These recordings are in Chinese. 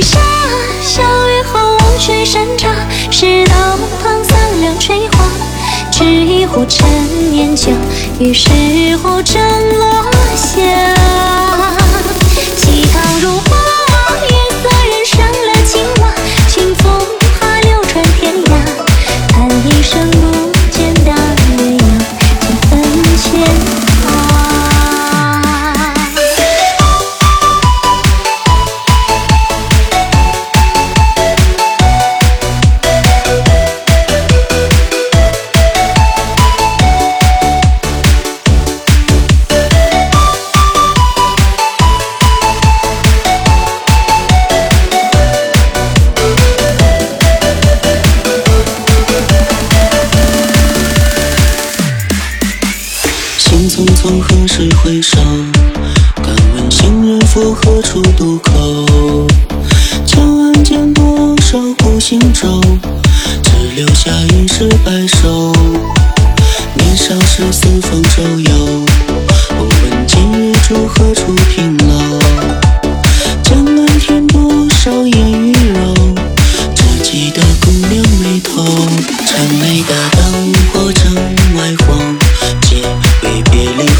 下，小雨后无趣山茶，是道旁三两垂花，执一壶陈年酒，与石湖正落下。匆匆，何时回首？敢问行人赴何处渡口？江岸间多少孤行舟，只留下一世白首。年少时四方周游，不问今日住何处凭楼。江南添多少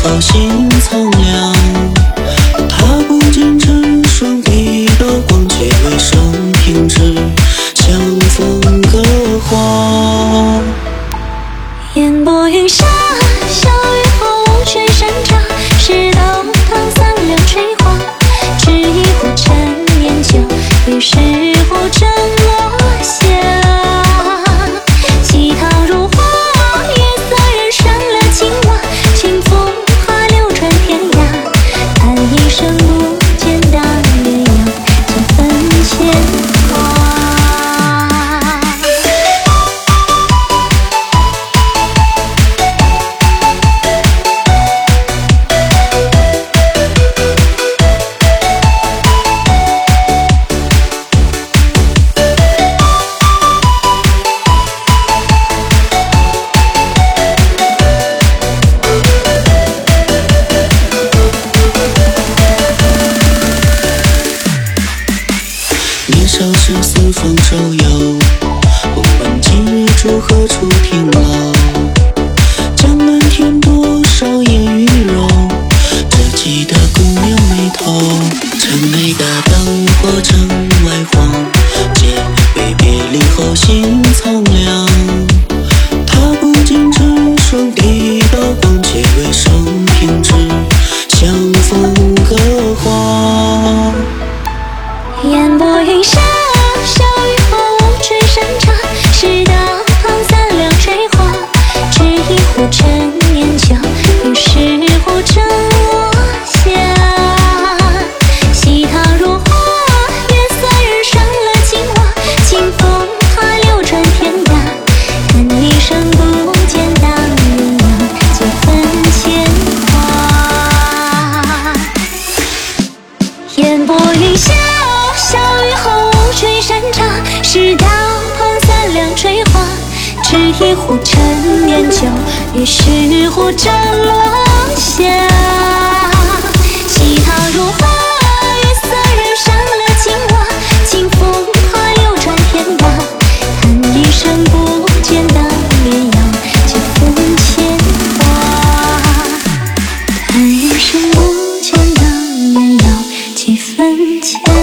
别离后心苍凉。踏不尽尘霜地刀光，却为生平之相逢隔花。何处停留。江南添多少烟雨柔，只记得姑娘眉头。城内大灯石道旁三两垂花，只一壶陈年酒，与石湖正落霞。西塘如画，月色染上了青蛙，清风怕流传天涯，叹一声不见大鸳鸯，几分牵挂。叹一声不见大鸳鸯，几分牵挂。